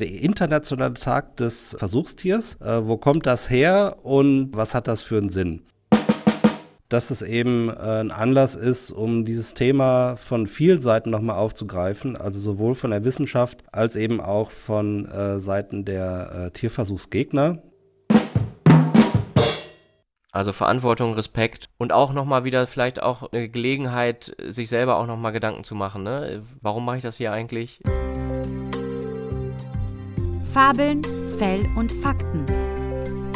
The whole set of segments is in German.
Der internationale Tag des Versuchstiers. Äh, wo kommt das her und was hat das für einen Sinn? Dass es eben äh, ein Anlass ist, um dieses Thema von vielen Seiten nochmal aufzugreifen, also sowohl von der Wissenschaft als eben auch von äh, Seiten der äh, Tierversuchsgegner. Also Verantwortung, Respekt und auch nochmal wieder vielleicht auch eine Gelegenheit, sich selber auch nochmal Gedanken zu machen. Ne? Warum mache ich das hier eigentlich? Fabeln, Fell und Fakten.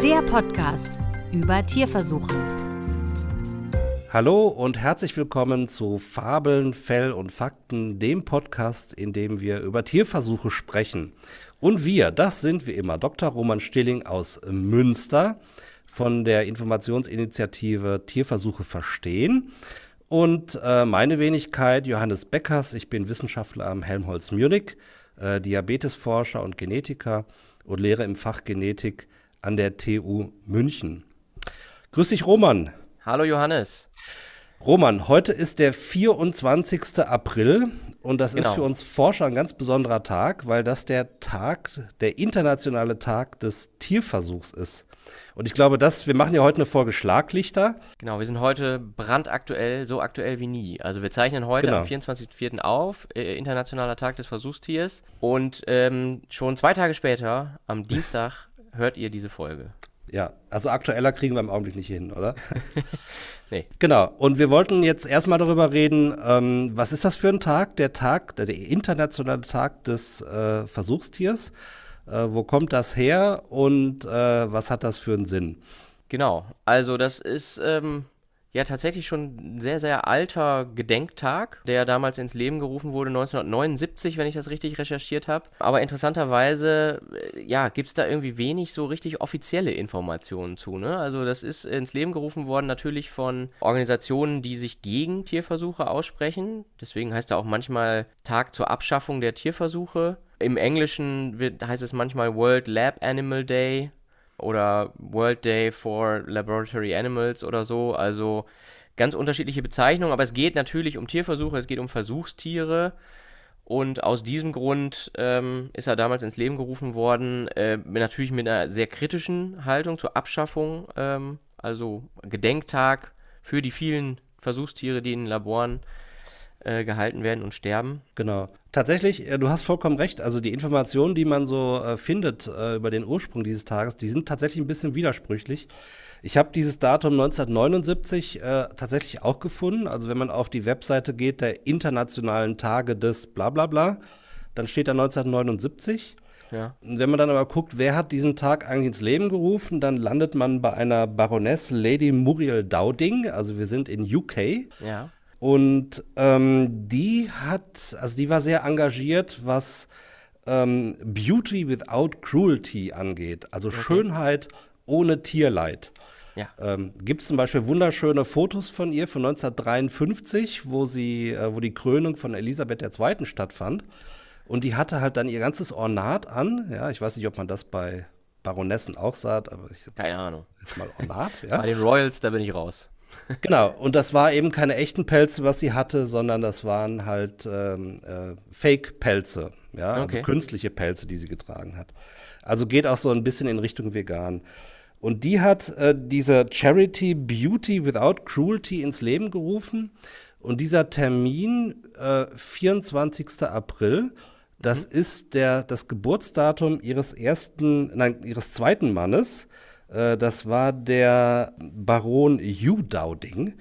Der Podcast über Tierversuche. Hallo und herzlich willkommen zu Fabeln, Fell und Fakten, dem Podcast, in dem wir über Tierversuche sprechen. Und wir, das sind wie immer Dr. Roman Stilling aus Münster von der Informationsinitiative Tierversuche verstehen. Und äh, meine Wenigkeit, Johannes Beckers, ich bin Wissenschaftler am Helmholtz Munich, äh, Diabetesforscher und Genetiker und lehre im Fach Genetik an der TU München. Grüß dich, Roman. Hallo, Johannes. Roman, heute ist der 24. April und das genau. ist für uns Forscher ein ganz besonderer Tag, weil das der Tag, der internationale Tag des Tierversuchs ist. Und ich glaube, dass wir machen ja heute eine Folge Schlaglichter. Genau, wir sind heute brandaktuell, so aktuell wie nie. Also wir zeichnen heute genau. am 24.04. auf, äh, Internationaler Tag des Versuchstiers. Und ähm, schon zwei Tage später, am Dienstag, hört ihr diese Folge. Ja, also aktueller kriegen wir im Augenblick nicht hin, oder? nee. Genau. Und wir wollten jetzt erstmal darüber reden, ähm, was ist das für ein Tag? Der Tag, der, der internationale Tag des äh, Versuchstiers. Äh, wo kommt das her und äh, was hat das für einen Sinn? Genau, also das ist ähm, ja tatsächlich schon ein sehr, sehr alter Gedenktag, der damals ins Leben gerufen wurde, 1979, wenn ich das richtig recherchiert habe. Aber interessanterweise, äh, ja, gibt es da irgendwie wenig so richtig offizielle Informationen zu. Ne? Also das ist ins Leben gerufen worden natürlich von Organisationen, die sich gegen Tierversuche aussprechen. Deswegen heißt er auch manchmal Tag zur Abschaffung der Tierversuche. Im Englischen wird, heißt es manchmal World Lab Animal Day oder World Day for Laboratory Animals oder so. Also ganz unterschiedliche Bezeichnungen, aber es geht natürlich um Tierversuche, es geht um Versuchstiere. Und aus diesem Grund ähm, ist er damals ins Leben gerufen worden, äh, natürlich mit einer sehr kritischen Haltung zur Abschaffung, ähm, also Gedenktag für die vielen Versuchstiere, die in Laboren äh, gehalten werden und sterben. Genau. Tatsächlich, du hast vollkommen recht. Also die Informationen, die man so äh, findet äh, über den Ursprung dieses Tages, die sind tatsächlich ein bisschen widersprüchlich. Ich habe dieses Datum 1979 äh, tatsächlich auch gefunden. Also wenn man auf die Webseite geht der Internationalen Tage des Blablabla, dann steht da 1979. Ja. Wenn man dann aber guckt, wer hat diesen Tag eigentlich ins Leben gerufen, dann landet man bei einer Baroness Lady Muriel Dowding. Also wir sind in UK. Ja. Und ähm, die hat, also die war sehr engagiert, was ähm, Beauty without Cruelty angeht, also okay. Schönheit ohne Tierleid. Ja. Ähm, Gibt es zum Beispiel wunderschöne Fotos von ihr von 1953, wo sie, äh, wo die Krönung von Elisabeth II. stattfand. Und die hatte halt dann ihr ganzes Ornat an. Ja, ich weiß nicht, ob man das bei Baronessen auch sagt, aber ich. Keine Ahnung. Jetzt mal Ornat, ja. Bei den Royals, da bin ich raus. Genau, und das war eben keine echten Pelze, was sie hatte, sondern das waren halt ähm, äh, Fake-Pelze, ja, also okay. also künstliche Pelze, die sie getragen hat. Also geht auch so ein bisschen in Richtung vegan. Und die hat äh, diese Charity Beauty Without Cruelty ins Leben gerufen. Und dieser Termin, äh, 24. April, das mhm. ist der, das Geburtsdatum ihres ersten, nein, ihres zweiten Mannes. Äh, das war der Baron Hugh Dowding.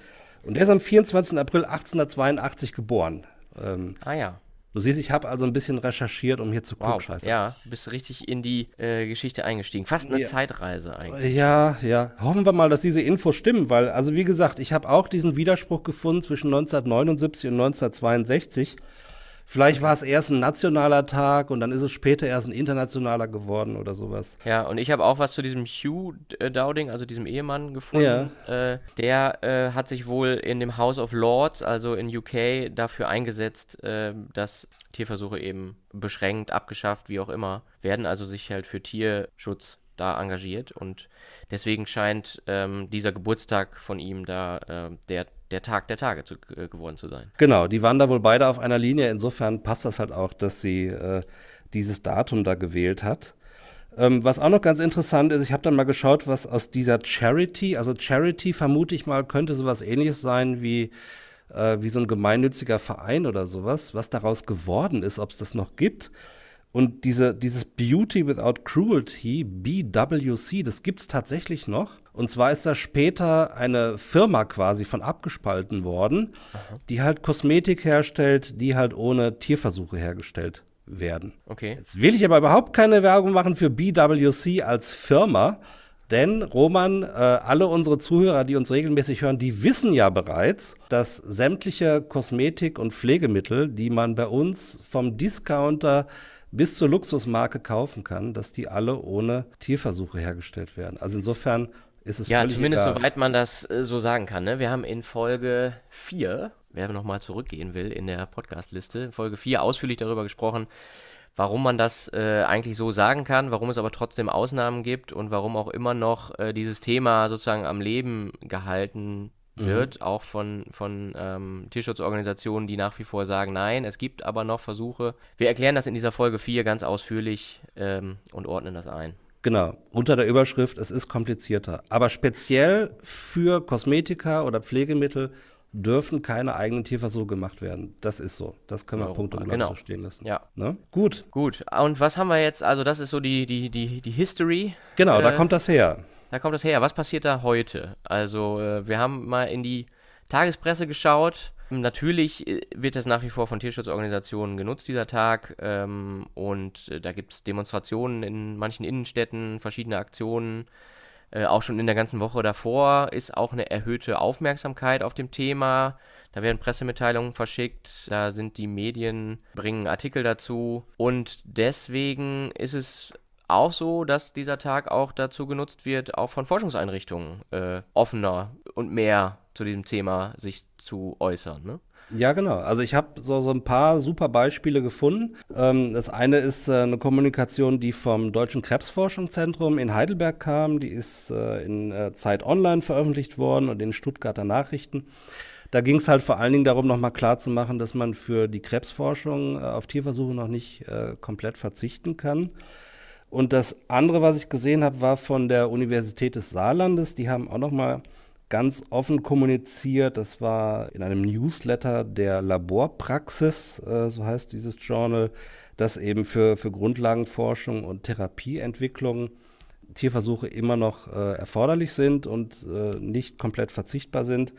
Und der ist am 24. April 1882 geboren. Ähm, ah ja. Du siehst, ich habe also ein bisschen recherchiert, um hier zu wow, Scheiße. Ja, bist richtig in die äh, Geschichte eingestiegen. Fast eine ja. Zeitreise eigentlich. Ja, ja. Hoffen wir mal, dass diese Infos stimmen, weil, also wie gesagt, ich habe auch diesen Widerspruch gefunden zwischen 1979 und 1962. Vielleicht war es erst ein nationaler Tag und dann ist es später erst ein internationaler geworden oder sowas. Ja, und ich habe auch was zu diesem Hugh äh, Dowding, also diesem Ehemann, gefunden. Ja. Äh, der äh, hat sich wohl in dem House of Lords, also in UK, dafür eingesetzt, äh, dass Tierversuche eben beschränkt, abgeschafft, wie auch immer, werden, also sich halt für Tierschutz da engagiert und deswegen scheint ähm, dieser Geburtstag von ihm da äh, der der Tag der Tage zu, äh, geworden zu sein. Genau, die waren da wohl beide auf einer Linie. Insofern passt das halt auch, dass sie äh, dieses Datum da gewählt hat. Ähm, was auch noch ganz interessant ist, ich habe dann mal geschaut, was aus dieser Charity, also Charity vermute ich mal, könnte sowas ähnliches sein wie, äh, wie so ein gemeinnütziger Verein oder sowas, was daraus geworden ist, ob es das noch gibt. Und diese, dieses Beauty Without Cruelty, BWC, das gibt es tatsächlich noch. Und zwar ist da später eine Firma quasi von abgespalten worden, Aha. die halt Kosmetik herstellt, die halt ohne Tierversuche hergestellt werden. Okay. Jetzt will ich aber überhaupt keine Werbung machen für BWC als Firma, denn Roman, äh, alle unsere Zuhörer, die uns regelmäßig hören, die wissen ja bereits, dass sämtliche Kosmetik- und Pflegemittel, die man bei uns vom Discounter bis zur Luxusmarke kaufen kann, dass die alle ohne Tierversuche hergestellt werden. Also insofern ist es Ja, zumindest egal. soweit man das äh, so sagen kann. Ne? Wir haben in Folge 4, wer nochmal zurückgehen will in der Podcast-Liste, Folge 4 ausführlich darüber gesprochen, warum man das äh, eigentlich so sagen kann, warum es aber trotzdem Ausnahmen gibt und warum auch immer noch äh, dieses Thema sozusagen am Leben gehalten Mhm. wird, mhm. auch von, von ähm, Tierschutzorganisationen, die nach wie vor sagen, nein, es gibt aber noch Versuche. Wir erklären das in dieser Folge 4 ganz ausführlich ähm, und ordnen das ein. Genau, unter der Überschrift, es ist komplizierter. Aber speziell für Kosmetika oder Pflegemittel dürfen keine eigenen Tierversuche gemacht werden. Das ist so. Das können wir oh, Punkt und genau. so stehen lassen. Ja. Ne? Gut. Gut. Und was haben wir jetzt? Also, das ist so die, die, die, die History. Genau, äh, da kommt das her. Da kommt das her. Was passiert da heute? Also, äh, wir haben mal in die Tagespresse geschaut. Natürlich äh, wird das nach wie vor von Tierschutzorganisationen genutzt, dieser Tag. Ähm, und äh, da gibt es Demonstrationen in manchen Innenstädten, verschiedene Aktionen. Äh, auch schon in der ganzen Woche davor ist auch eine erhöhte Aufmerksamkeit auf dem Thema. Da werden Pressemitteilungen verschickt, da sind die Medien, bringen Artikel dazu. Und deswegen ist es auch so, dass dieser Tag auch dazu genutzt wird, auch von Forschungseinrichtungen äh, offener und mehr zu diesem Thema sich zu äußern. Ne? Ja, genau. Also ich habe so, so ein paar super Beispiele gefunden. Ähm, das eine ist äh, eine Kommunikation, die vom Deutschen Krebsforschungszentrum in Heidelberg kam. Die ist äh, in äh, Zeit Online veröffentlicht worden und in Stuttgarter Nachrichten. Da ging es halt vor allen Dingen darum, nochmal klarzumachen, dass man für die Krebsforschung äh, auf Tierversuche noch nicht äh, komplett verzichten kann. Und das andere, was ich gesehen habe, war von der Universität des Saarlandes. Die haben auch noch mal ganz offen kommuniziert. Das war in einem Newsletter der Laborpraxis, äh, so heißt dieses Journal, dass eben für, für Grundlagenforschung und Therapieentwicklung Tierversuche immer noch äh, erforderlich sind und äh, nicht komplett verzichtbar sind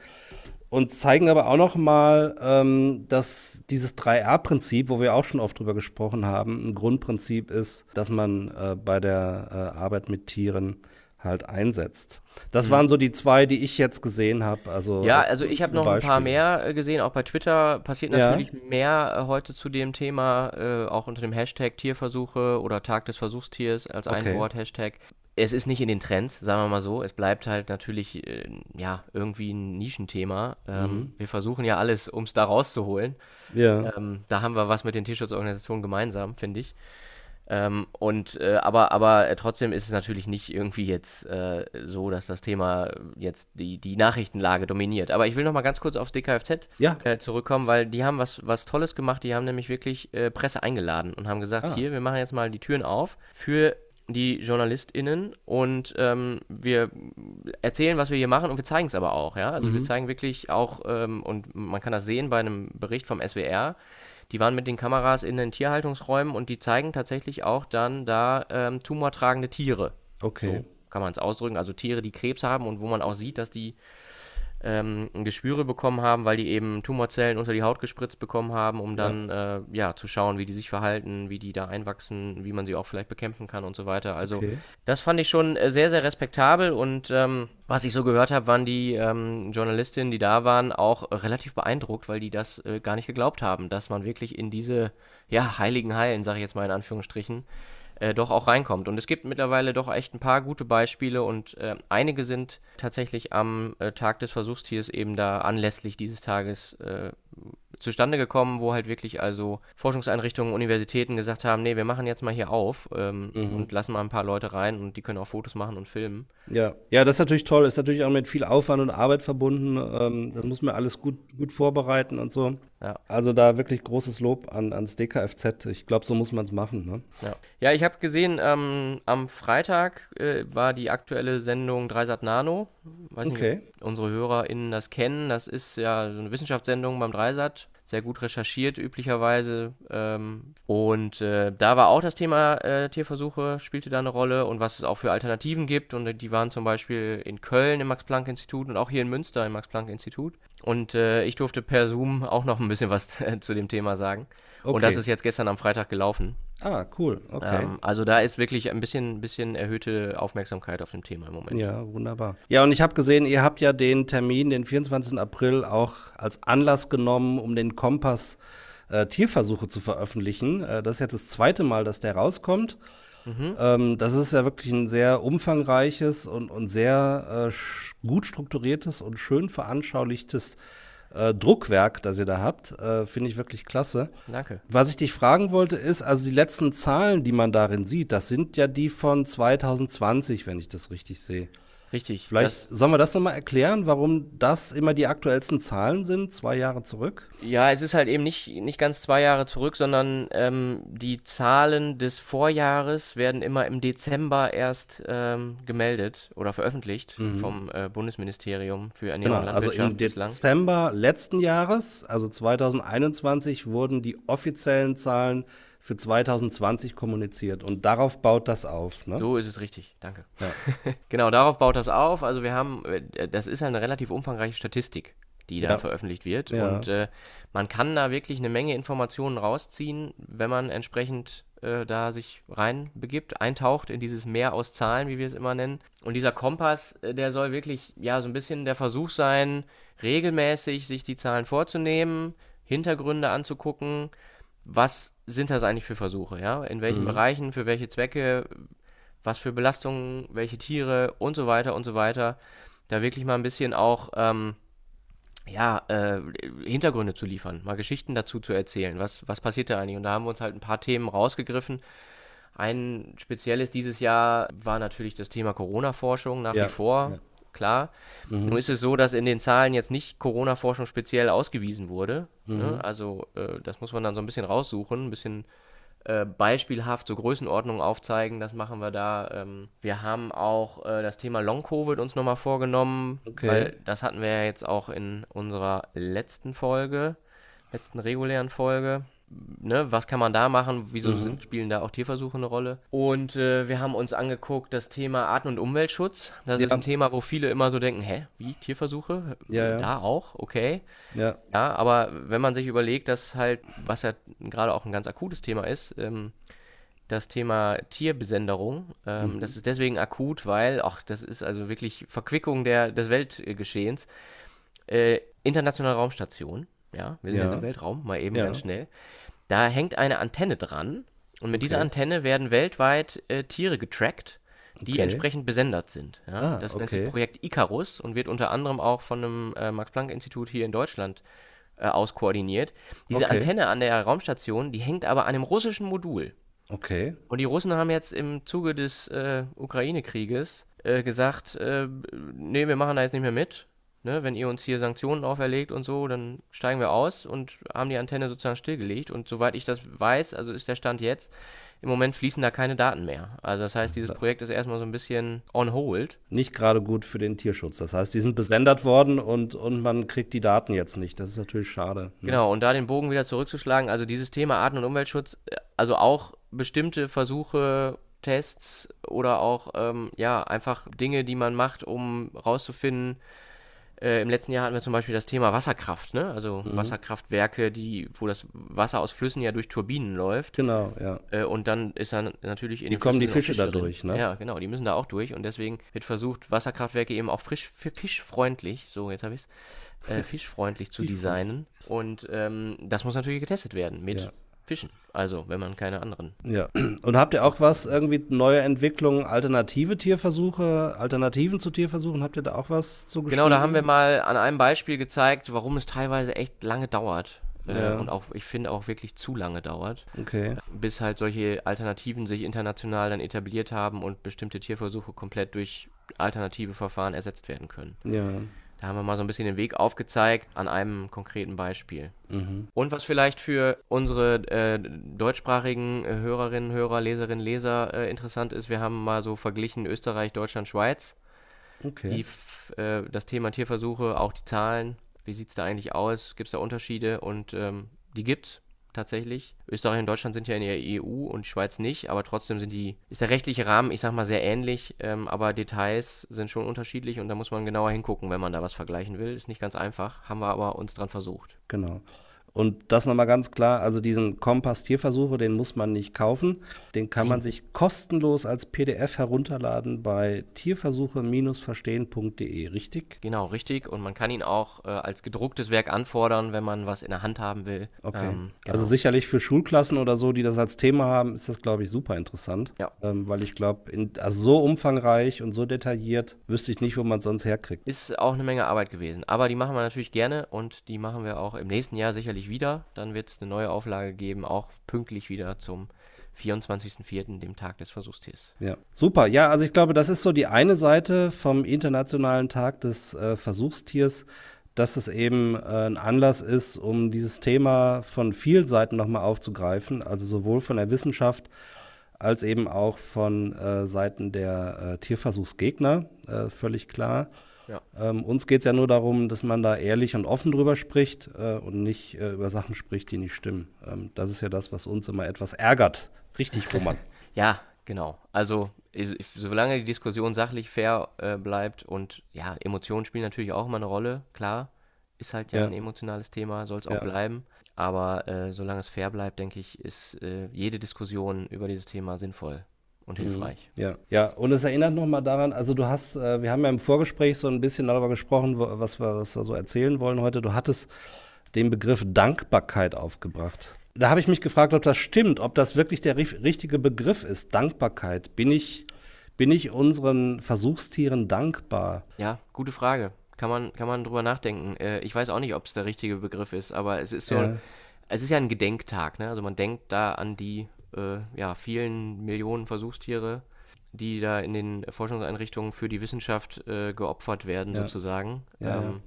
und zeigen aber auch noch mal, ähm, dass dieses 3R-Prinzip, wo wir auch schon oft drüber gesprochen haben, ein Grundprinzip ist, dass man äh, bei der äh, Arbeit mit Tieren halt einsetzt. Das mhm. waren so die zwei, die ich jetzt gesehen habe. Also ja, also ich habe noch Beispiel. ein paar mehr äh, gesehen. Auch bei Twitter passiert natürlich ja. mehr äh, heute zu dem Thema, äh, auch unter dem Hashtag Tierversuche oder Tag des Versuchstiers als okay. ein Wort Hashtag es ist nicht in den Trends, sagen wir mal so. Es bleibt halt natürlich, äh, ja, irgendwie ein Nischenthema. Ähm, mhm. Wir versuchen ja alles, um es da rauszuholen. Ja. Ähm, da haben wir was mit den Tierschutzorganisationen gemeinsam, finde ich. Ähm, und äh, aber aber äh, trotzdem ist es natürlich nicht irgendwie jetzt äh, so, dass das Thema jetzt die, die Nachrichtenlage dominiert. Aber ich will noch mal ganz kurz auf DKFZ ja. Äh, zurückkommen, weil die haben was was Tolles gemacht. Die haben nämlich wirklich äh, Presse eingeladen und haben gesagt, ah. hier, wir machen jetzt mal die Türen auf für die JournalistInnen und ähm, wir erzählen, was wir hier machen und wir zeigen es aber auch, ja. Also mhm. wir zeigen wirklich auch, ähm, und man kann das sehen bei einem Bericht vom SWR, die waren mit den Kameras in den Tierhaltungsräumen und die zeigen tatsächlich auch dann da ähm, tumortragende Tiere. Okay. So kann man es ausdrücken. Also Tiere, die Krebs haben und wo man auch sieht, dass die ähm, Geschwüre bekommen haben, weil die eben Tumorzellen unter die Haut gespritzt bekommen haben, um dann ja. Äh, ja zu schauen, wie die sich verhalten, wie die da einwachsen, wie man sie auch vielleicht bekämpfen kann und so weiter. Also okay. das fand ich schon äh, sehr, sehr respektabel und ähm, was ich so gehört habe, waren die ähm, Journalistinnen, die da waren, auch relativ beeindruckt, weil die das äh, gar nicht geglaubt haben, dass man wirklich in diese ja, heiligen Hallen, sage ich jetzt mal in Anführungsstrichen, äh, doch auch reinkommt. Und es gibt mittlerweile doch echt ein paar gute Beispiele und äh, einige sind tatsächlich am äh, Tag des Versuchstiers eben da anlässlich dieses Tages äh, zustande gekommen, wo halt wirklich also Forschungseinrichtungen, Universitäten gesagt haben, nee, wir machen jetzt mal hier auf ähm, mhm. und lassen mal ein paar Leute rein und die können auch Fotos machen und filmen. Ja, ja, das ist natürlich toll. Ist natürlich auch mit viel Aufwand und Arbeit verbunden. Ähm, das muss man alles gut, gut vorbereiten und so. Ja. Also da wirklich großes Lob an, ans DKFZ. Ich glaube, so muss man es machen. Ne? Ja. ja, ich habe gesehen, ähm, am Freitag äh, war die aktuelle Sendung Dreisat Nano. Weiß okay. nicht, unsere HörerInnen das kennen. Das ist ja so eine Wissenschaftssendung beim Dreisat sehr gut recherchiert üblicherweise. Ähm, und äh, da war auch das Thema äh, Tierversuche, spielte da eine Rolle und was es auch für Alternativen gibt. Und die waren zum Beispiel in Köln im Max-Planck-Institut und auch hier in Münster im Max-Planck-Institut. Und äh, ich durfte per Zoom auch noch ein bisschen was zu dem Thema sagen. Okay. Und das ist jetzt gestern am Freitag gelaufen. Ah, cool. Okay. Ähm, also da ist wirklich ein bisschen, bisschen erhöhte Aufmerksamkeit auf dem Thema im Moment. Ja, wunderbar. Ja, und ich habe gesehen, ihr habt ja den Termin, den 24. April, auch als Anlass genommen, um den Kompass äh, Tierversuche zu veröffentlichen. Äh, das ist jetzt das zweite Mal, dass der rauskommt. Mhm. Ähm, das ist ja wirklich ein sehr umfangreiches und, und sehr äh, gut strukturiertes und schön veranschaulichtes äh, Druckwerk, das ihr da habt. Äh, Finde ich wirklich klasse. Danke. Was ich dich fragen wollte, ist, also die letzten Zahlen, die man darin sieht, das sind ja die von 2020, wenn ich das richtig sehe. Richtig. Vielleicht sollen wir das nochmal erklären, warum das immer die aktuellsten Zahlen sind, zwei Jahre zurück? Ja, es ist halt eben nicht, nicht ganz zwei Jahre zurück, sondern ähm, die Zahlen des Vorjahres werden immer im Dezember erst ähm, gemeldet oder veröffentlicht mhm. vom äh, Bundesministerium für Ernährung genau, und Landwirtschaft. Also im bislang. Dezember letzten Jahres, also 2021, wurden die offiziellen Zahlen für 2020 kommuniziert und darauf baut das auf. Ne? So ist es richtig, danke. Ja. genau, darauf baut das auf. Also wir haben, äh, das ist eine relativ umfangreiche Statistik, die da ja. veröffentlicht wird ja. und äh, man kann da wirklich eine Menge Informationen rausziehen, wenn man entsprechend äh, da sich reinbegibt, eintaucht in dieses Meer aus Zahlen, wie wir es immer nennen. Und dieser Kompass, äh, der soll wirklich ja so ein bisschen der Versuch sein, regelmäßig sich die Zahlen vorzunehmen, Hintergründe anzugucken, was sind das eigentlich für Versuche, ja? In welchen mhm. Bereichen, für welche Zwecke, was für Belastungen, welche Tiere und so weiter und so weiter. Da wirklich mal ein bisschen auch ähm, ja, äh, Hintergründe zu liefern, mal Geschichten dazu zu erzählen. Was, was passiert da eigentlich? Und da haben wir uns halt ein paar Themen rausgegriffen. Ein spezielles dieses Jahr war natürlich das Thema Corona-Forschung nach ja, wie vor. Ja klar. Mhm. Nun ist es so, dass in den Zahlen jetzt nicht Corona-Forschung speziell ausgewiesen wurde. Ne? Mhm. Ne? Also äh, das muss man dann so ein bisschen raussuchen, ein bisschen äh, beispielhaft so Größenordnungen aufzeigen. Das machen wir da. Ähm, wir haben auch äh, das Thema Long-Covid uns nochmal vorgenommen, okay. weil das hatten wir ja jetzt auch in unserer letzten Folge, letzten regulären Folge ne, was kann man da machen, wieso mhm. spielen da auch Tierversuche eine Rolle. Und äh, wir haben uns angeguckt das Thema Arten- und Umweltschutz. Das ja. ist ein Thema, wo viele immer so denken, hä, wie, Tierversuche? Ja, ja. Da auch, okay. Ja. ja, aber wenn man sich überlegt, dass halt, was ja gerade auch ein ganz akutes Thema ist, ähm, das Thema Tierbesenderung. Ähm, mhm. Das ist deswegen akut, weil, ach, das ist also wirklich Verquickung der, des Weltgeschehens. Äh, internationale Raumstation, ja, wir sind ja. jetzt im Weltraum, mal eben ja. ganz schnell. Da hängt eine Antenne dran und mit okay. dieser Antenne werden weltweit äh, Tiere getrackt, die okay. entsprechend besendert sind. Ja? Ah, das nennt sich Projekt Icarus und wird unter anderem auch von einem äh, Max-Planck-Institut hier in Deutschland äh, aus koordiniert. Diese. Antenne an der Raumstation, die hängt aber an einem russischen Modul. Okay. Und die Russen haben jetzt im Zuge des äh, Ukraine-Krieges äh, gesagt, äh, nee, wir machen da jetzt nicht mehr mit ne, wenn ihr uns hier Sanktionen auferlegt und so, dann steigen wir aus und haben die Antenne sozusagen stillgelegt. Und soweit ich das weiß, also ist der Stand jetzt, im Moment fließen da keine Daten mehr. Also das heißt, dieses Projekt ist erstmal so ein bisschen on hold. Nicht gerade gut für den Tierschutz. Das heißt, die sind besendert worden und, und man kriegt die Daten jetzt nicht. Das ist natürlich schade. Ne? Genau, und da den Bogen wieder zurückzuschlagen, also dieses Thema Arten- und Umweltschutz, also auch bestimmte Versuche, Tests oder auch ähm, ja einfach Dinge, die man macht, um rauszufinden, äh, Im letzten Jahr hatten wir zum Beispiel das Thema Wasserkraft, ne? Also mhm. Wasserkraftwerke, die, wo das Wasser aus Flüssen ja durch Turbinen läuft. Genau, ja. Äh, und dann ist dann natürlich in die kommen die Fische da durch, ne? Ja, genau, die müssen da auch durch und deswegen wird versucht, Wasserkraftwerke eben auch frisch, fischfreundlich, so jetzt habe ich es, äh, fischfreundlich zu designen. Und ähm, das muss natürlich getestet werden mit ja. Fischen. Also, wenn man keine anderen. Ja. Und habt ihr auch was, irgendwie neue Entwicklungen, alternative Tierversuche, Alternativen zu Tierversuchen? Habt ihr da auch was zu Genau, da haben wir mal an einem Beispiel gezeigt, warum es teilweise echt lange dauert. Äh, ja. Und auch, ich finde, auch wirklich zu lange dauert. Okay. Bis halt solche Alternativen sich international dann etabliert haben und bestimmte Tierversuche komplett durch alternative Verfahren ersetzt werden können. Ja. Da haben wir mal so ein bisschen den Weg aufgezeigt an einem konkreten Beispiel. Mhm. Und was vielleicht für unsere äh, deutschsprachigen äh, Hörerinnen, Hörer, Leserinnen, Leser äh, interessant ist, wir haben mal so verglichen Österreich, Deutschland, Schweiz. Okay. Die, äh, das Thema Tierversuche, auch die Zahlen. Wie sieht es da eigentlich aus? Gibt es da Unterschiede? Und ähm, die gibt's tatsächlich. Österreich und Deutschland sind ja in der EU und die Schweiz nicht, aber trotzdem sind die, ist der rechtliche Rahmen, ich sag mal, sehr ähnlich, ähm, aber Details sind schon unterschiedlich und da muss man genauer hingucken, wenn man da was vergleichen will. Ist nicht ganz einfach, haben wir aber uns dran versucht. Genau. Und das nochmal ganz klar, also diesen Kompass Tierversuche, den muss man nicht kaufen. Den kann man mhm. sich kostenlos als PDF herunterladen bei tierversuche-verstehen.de, richtig? Genau, richtig. Und man kann ihn auch äh, als gedrucktes Werk anfordern, wenn man was in der Hand haben will. Okay. Ähm, genau. Also sicherlich für Schulklassen oder so, die das als Thema haben, ist das, glaube ich, super interessant. Ja. Ähm, weil ich glaube, also so umfangreich und so detailliert wüsste ich nicht, wo man es sonst herkriegt. Ist auch eine Menge Arbeit gewesen. Aber die machen wir natürlich gerne und die machen wir auch im nächsten Jahr sicherlich pünktlich wieder. Dann wird es eine neue Auflage geben, auch pünktlich wieder zum 24.04., dem Tag des Versuchstiers. Ja, super. Ja, also ich glaube, das ist so die eine Seite vom Internationalen Tag des äh, Versuchstiers, dass es eben äh, ein Anlass ist, um dieses Thema von vielen Seiten nochmal aufzugreifen, also sowohl von der Wissenschaft als eben auch von äh, Seiten der äh, Tierversuchsgegner, äh, völlig klar. Ja. Ähm, uns geht es ja nur darum, dass man da ehrlich und offen drüber spricht äh, und nicht äh, über Sachen spricht, die nicht stimmen. Ähm, das ist ja das, was uns immer etwas ärgert. Richtig, Roman. ja, genau. Also ich, solange die Diskussion sachlich fair äh, bleibt und ja, Emotionen spielen natürlich auch immer eine Rolle, klar. Ist halt ja, ja. ein emotionales Thema, soll es auch ja. bleiben. Aber äh, solange es fair bleibt, denke ich, ist äh, jede Diskussion über dieses Thema sinnvoll und mhm. hilfreich. Ja, ja, und es erinnert nochmal daran, also du hast, äh, wir haben ja im Vorgespräch so ein bisschen darüber gesprochen, was, wir, was wir so erzählen wollen heute. Du hattest den Begriff Dankbarkeit aufgebracht. Da habe ich mich gefragt, ob das stimmt, ob das wirklich der richtige Begriff ist. Dankbarkeit. Bin ich, bin ich unseren Versuchstieren dankbar? Ja, gute Frage. Kann man, kann man drüber nachdenken. Äh, ich weiß auch nicht, ob es der richtige Begriff ist, aber es ist so, ja. es ist ja ein Gedenktag, ne? Also man denkt da an die äh, ja, vielen Millionen Versuchstiere, die da in den Forschungseinrichtungen für die Wissenschaft äh, geopfert werden, ja. sozusagen. Ja, ähm,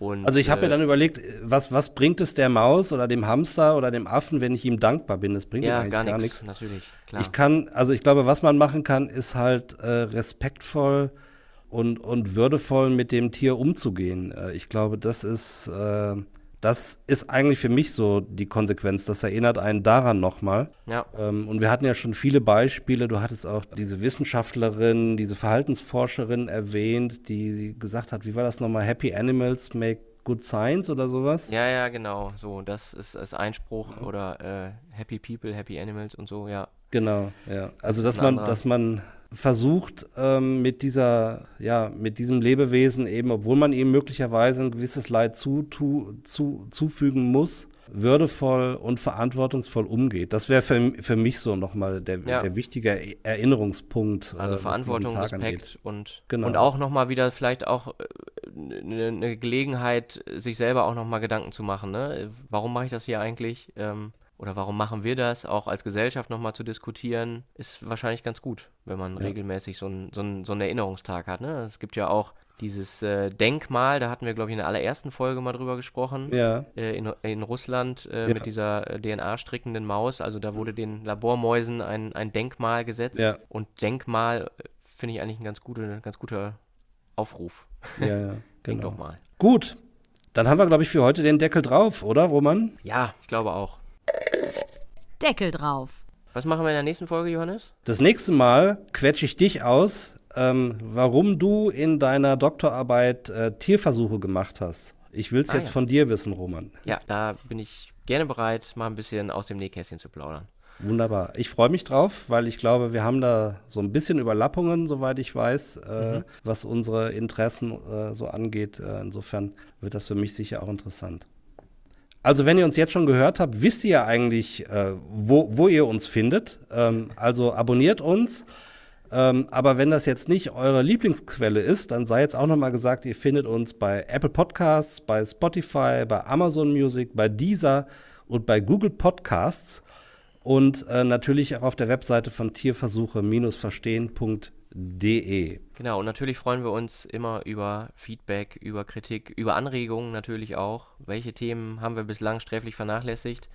und, also ich habe äh, mir dann überlegt, was, was bringt es der Maus oder dem Hamster oder dem Affen, wenn ich ihm dankbar bin? Das bringt ja, gar nichts. Natürlich, klar. Ich kann, also ich glaube, was man machen kann, ist halt äh, respektvoll und, und würdevoll mit dem Tier umzugehen. Äh, ich glaube, das ist äh, das ist eigentlich für mich so die Konsequenz. Das erinnert einen daran nochmal. Ja. Ähm, und wir hatten ja schon viele Beispiele. Du hattest auch diese Wissenschaftlerin, diese Verhaltensforscherin erwähnt, die gesagt hat, wie war das nochmal? Happy Animals make good science oder sowas? Ja, ja, genau. So, das ist, ist Einspruch ja. oder äh, Happy People, Happy Animals und so, ja. Genau, ja. Also, das dass man, dass man versucht, ähm, mit dieser, ja, mit diesem Lebewesen eben, obwohl man ihm möglicherweise ein gewisses Leid zu, tu, zu, zufügen muss, würdevoll und verantwortungsvoll umgeht. Das wäre für, für mich so nochmal der, ja. der wichtige Erinnerungspunkt. Also äh, Verantwortung, Respekt angeht. und, genau. und auch nochmal wieder vielleicht auch eine, äh, ne Gelegenheit, sich selber auch nochmal Gedanken zu machen. Ne? Warum mache ich das hier eigentlich? Ähm, oder warum machen wir das, auch als Gesellschaft nochmal zu diskutieren, ist wahrscheinlich ganz gut, wenn man ja. regelmäßig so, ein, so, ein, so einen Erinnerungstag hat. Ne? Es gibt ja auch dieses äh, Denkmal, da hatten wir, glaube ich, in der allerersten Folge mal drüber gesprochen, ja. äh, in, in Russland äh, ja. mit dieser äh, DNA-strickenden Maus. Also da wurde den Labormäusen ein, ein Denkmal gesetzt. Ja. Und Denkmal äh, finde ich eigentlich ein ganz, gute, ganz guter Aufruf. Ja, ja, genau. Denk doch mal. Gut, dann haben wir, glaube ich, für heute den Deckel drauf, oder, Roman? Ja, ich glaube auch. Deckel drauf. Was machen wir in der nächsten Folge, Johannes? Das nächste Mal quetsche ich dich aus, ähm, warum du in deiner Doktorarbeit äh, Tierversuche gemacht hast. Ich will es ah, jetzt ja. von dir wissen, Roman. Ja, da bin ich gerne bereit, mal ein bisschen aus dem Nähkästchen zu plaudern. Wunderbar. Ich freue mich drauf, weil ich glaube, wir haben da so ein bisschen Überlappungen, soweit ich weiß, äh, mhm. was unsere Interessen äh, so angeht. Äh, insofern wird das für mich sicher auch interessant. Also wenn ihr uns jetzt schon gehört habt, wisst ihr ja eigentlich, äh, wo, wo ihr uns findet. Ähm, also abonniert uns. Ähm, aber wenn das jetzt nicht eure Lieblingsquelle ist, dann sei jetzt auch nochmal gesagt, ihr findet uns bei Apple Podcasts, bei Spotify, bei Amazon Music, bei Deezer und bei Google Podcasts und äh, natürlich auch auf der Webseite von Tierversuche-verstehen.de De. Genau, und natürlich freuen wir uns immer über Feedback, über Kritik, über Anregungen natürlich auch. Welche Themen haben wir bislang sträflich vernachlässigt?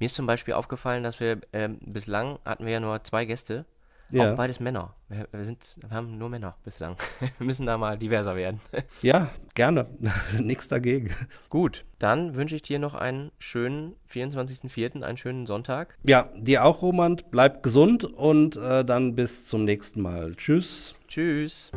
Mir ist zum Beispiel aufgefallen, dass wir äh, bislang hatten wir ja nur zwei Gäste ja. Auch beides Männer. Wir, sind, wir haben nur Männer bislang. wir müssen da mal diverser werden. ja, gerne. Nichts dagegen. Gut, dann wünsche ich dir noch einen schönen 24.04., einen schönen Sonntag. Ja, dir auch, Roman. Bleib gesund und äh, dann bis zum nächsten Mal. Tschüss. Tschüss.